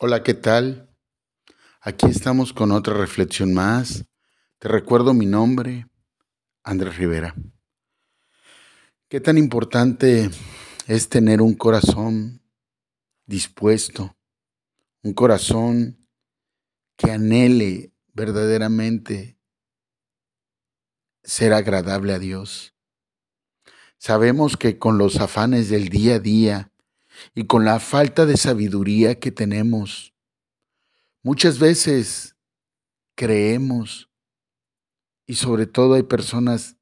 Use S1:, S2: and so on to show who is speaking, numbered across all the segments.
S1: Hola, ¿qué tal? Aquí estamos con otra reflexión más. Te recuerdo mi nombre, Andrés Rivera. ¿Qué tan importante es tener un corazón dispuesto, un corazón que anhele verdaderamente ser agradable a Dios? Sabemos que con los afanes del día a día, y con la falta de sabiduría que tenemos. Muchas veces creemos y sobre todo hay personas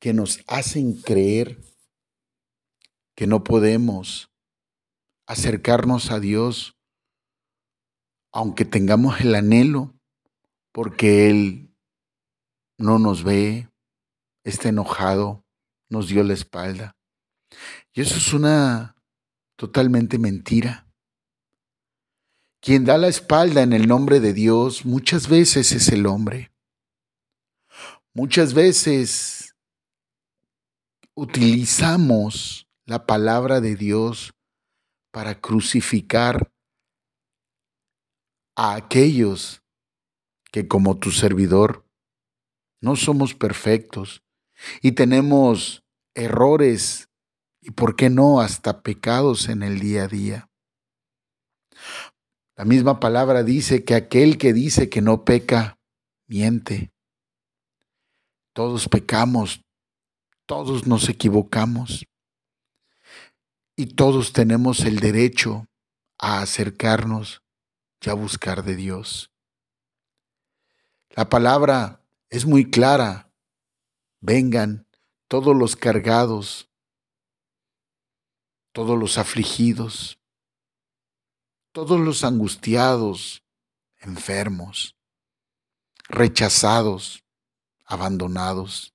S1: que nos hacen creer que no podemos acercarnos a Dios aunque tengamos el anhelo porque Él no nos ve, está enojado, nos dio la espalda. Y eso es una totalmente mentira. Quien da la espalda en el nombre de Dios muchas veces es el hombre. Muchas veces utilizamos la palabra de Dios para crucificar a aquellos que como tu servidor no somos perfectos y tenemos errores y por qué no hasta pecados en el día a día. La misma palabra dice que aquel que dice que no peca, miente. Todos pecamos, todos nos equivocamos y todos tenemos el derecho a acercarnos y a buscar de Dios. La palabra es muy clara. Vengan todos los cargados todos los afligidos, todos los angustiados, enfermos, rechazados, abandonados.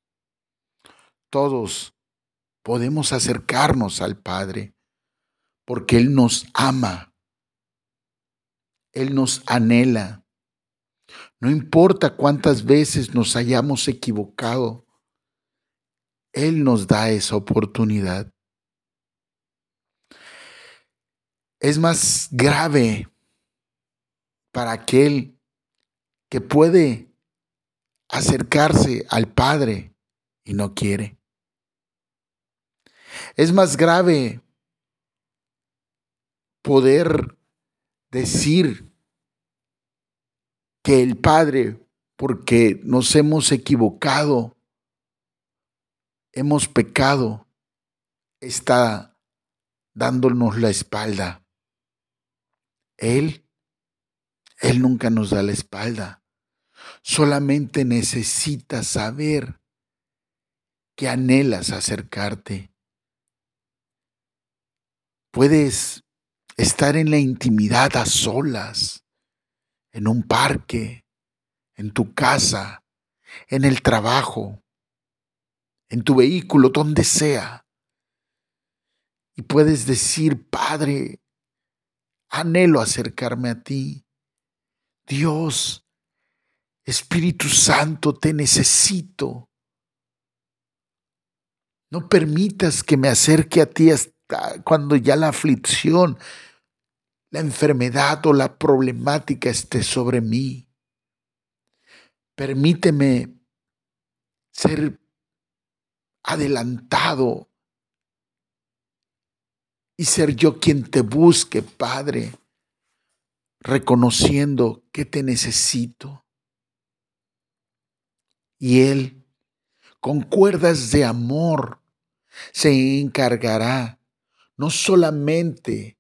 S1: Todos podemos acercarnos al Padre porque Él nos ama, Él nos anhela. No importa cuántas veces nos hayamos equivocado, Él nos da esa oportunidad. Es más grave para aquel que puede acercarse al Padre y no quiere. Es más grave poder decir que el Padre, porque nos hemos equivocado, hemos pecado, está dándonos la espalda. Él, Él nunca nos da la espalda. Solamente necesitas saber que anhelas acercarte. Puedes estar en la intimidad a solas, en un parque, en tu casa, en el trabajo, en tu vehículo, donde sea. Y puedes decir, Padre, Anhelo acercarme a ti. Dios, Espíritu Santo, te necesito. No permitas que me acerque a ti hasta cuando ya la aflicción, la enfermedad o la problemática esté sobre mí. Permíteme ser adelantado y ser yo quien te busque, Padre, reconociendo que te necesito. Y Él, con cuerdas de amor, se encargará no solamente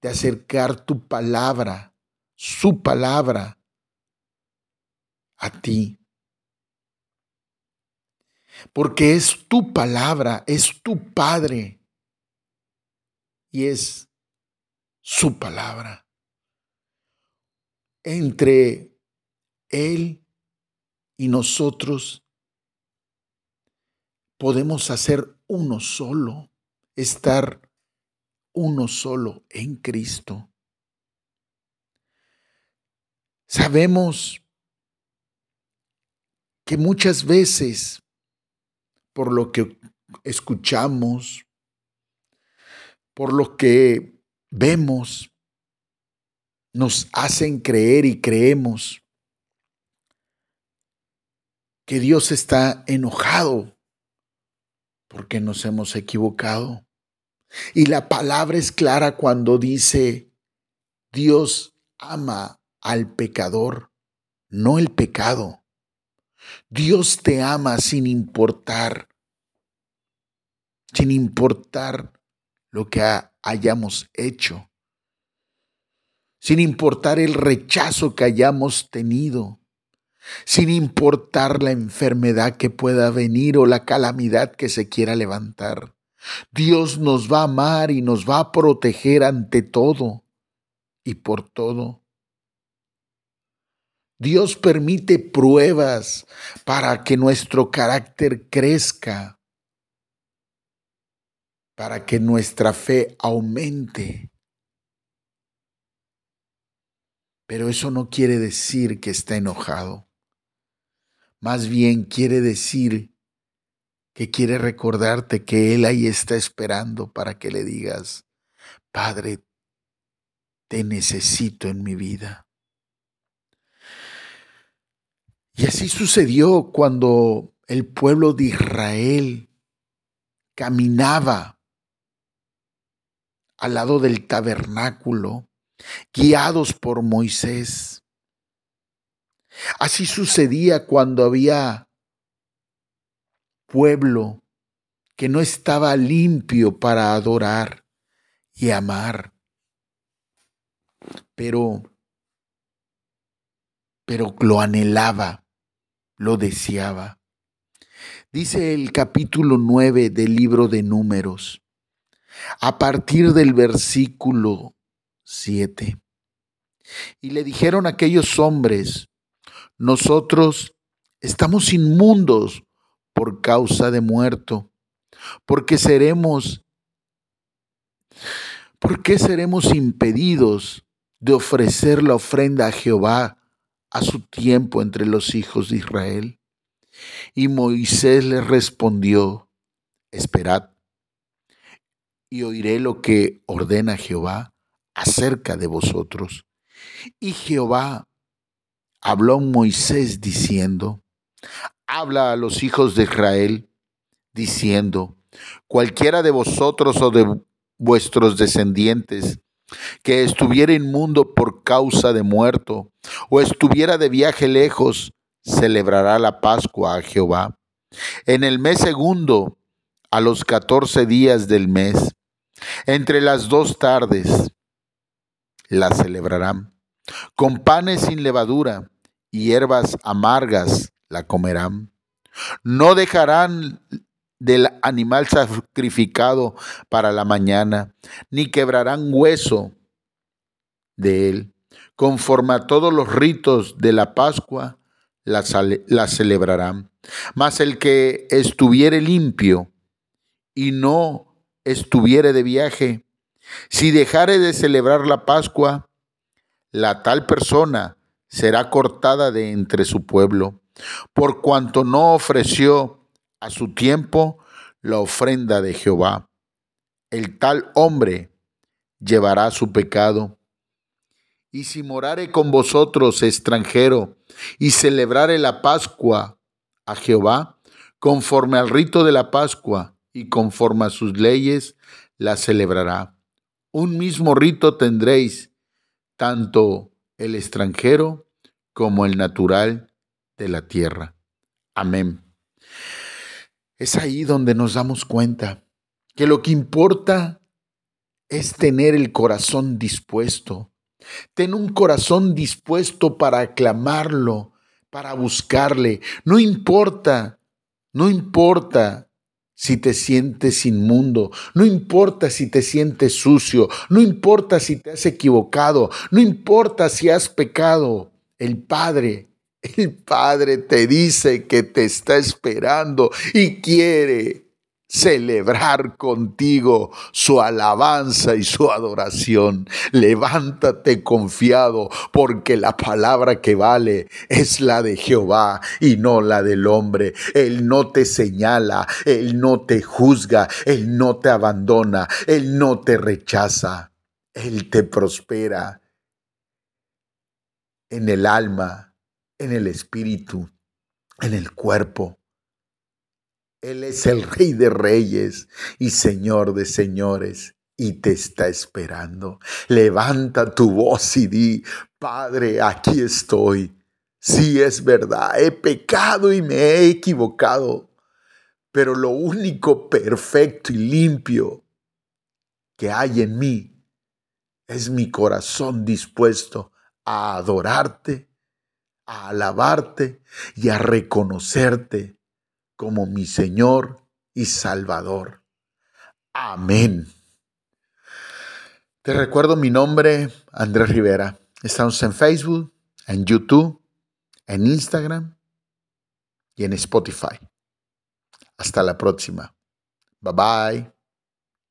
S1: de acercar tu palabra, su palabra, a ti, porque es tu palabra, es tu Padre y es su palabra. Entre Él y nosotros podemos hacer uno solo, estar uno solo en Cristo. Sabemos que muchas veces, por lo que escuchamos, por lo que vemos, nos hacen creer y creemos que Dios está enojado porque nos hemos equivocado. Y la palabra es clara cuando dice, Dios ama al pecador, no el pecado. Dios te ama sin importar, sin importar lo que hayamos hecho, sin importar el rechazo que hayamos tenido sin importar la enfermedad que pueda venir o la calamidad que se quiera levantar. Dios nos va a amar y nos va a proteger ante todo y por todo. Dios permite pruebas para que nuestro carácter crezca, para que nuestra fe aumente. Pero eso no quiere decir que está enojado. Más bien quiere decir que quiere recordarte que Él ahí está esperando para que le digas, Padre, te necesito en mi vida. Y así sucedió cuando el pueblo de Israel caminaba al lado del tabernáculo, guiados por Moisés. Así sucedía cuando había pueblo que no estaba limpio para adorar y amar. Pero, pero lo anhelaba, lo deseaba. Dice el capítulo 9 del libro de números, a partir del versículo 7. Y le dijeron aquellos hombres, nosotros estamos inmundos por causa de muerto, porque seremos, ¿por qué seremos impedidos de ofrecer la ofrenda a Jehová a su tiempo entre los hijos de Israel? Y Moisés les respondió, esperad, y oiré lo que ordena Jehová acerca de vosotros. Y Jehová habló Moisés diciendo, habla a los hijos de Israel diciendo, cualquiera de vosotros o de vuestros descendientes que estuviera inmundo por causa de muerto o estuviera de viaje lejos, celebrará la Pascua a Jehová. En el mes segundo, a los catorce días del mes, entre las dos tardes, la celebrarán con panes sin levadura y hierbas amargas la comerán. No dejarán del animal sacrificado para la mañana, ni quebrarán hueso de él. Conforme a todos los ritos de la Pascua, la, la celebrarán. Mas el que estuviere limpio y no estuviere de viaje, si dejare de celebrar la Pascua, la tal persona será cortada de entre su pueblo, por cuanto no ofreció a su tiempo la ofrenda de Jehová. El tal hombre llevará su pecado. Y si morare con vosotros extranjero y celebrare la Pascua a Jehová, conforme al rito de la Pascua y conforme a sus leyes, la celebrará. Un mismo rito tendréis tanto el extranjero como el natural de la tierra. Amén. Es ahí donde nos damos cuenta que lo que importa es tener el corazón dispuesto. Ten un corazón dispuesto para aclamarlo, para buscarle. No importa, no importa si te sientes inmundo, no importa si te sientes sucio, no importa si te has equivocado, no importa si has pecado, el Padre, el Padre te dice que te está esperando y quiere celebrar contigo su alabanza y su adoración. Levántate confiado, porque la palabra que vale es la de Jehová y no la del hombre. Él no te señala, Él no te juzga, Él no te abandona, Él no te rechaza, Él te prospera en el alma, en el espíritu, en el cuerpo. Él es el rey de reyes y señor de señores y te está esperando. Levanta tu voz y di, Padre, aquí estoy. Sí es verdad, he pecado y me he equivocado, pero lo único perfecto y limpio que hay en mí es mi corazón dispuesto a adorarte, a alabarte y a reconocerte como mi Señor y Salvador. Amén. Te recuerdo mi nombre, Andrés Rivera. Estamos en Facebook, en YouTube, en Instagram y en Spotify. Hasta la próxima. Bye bye.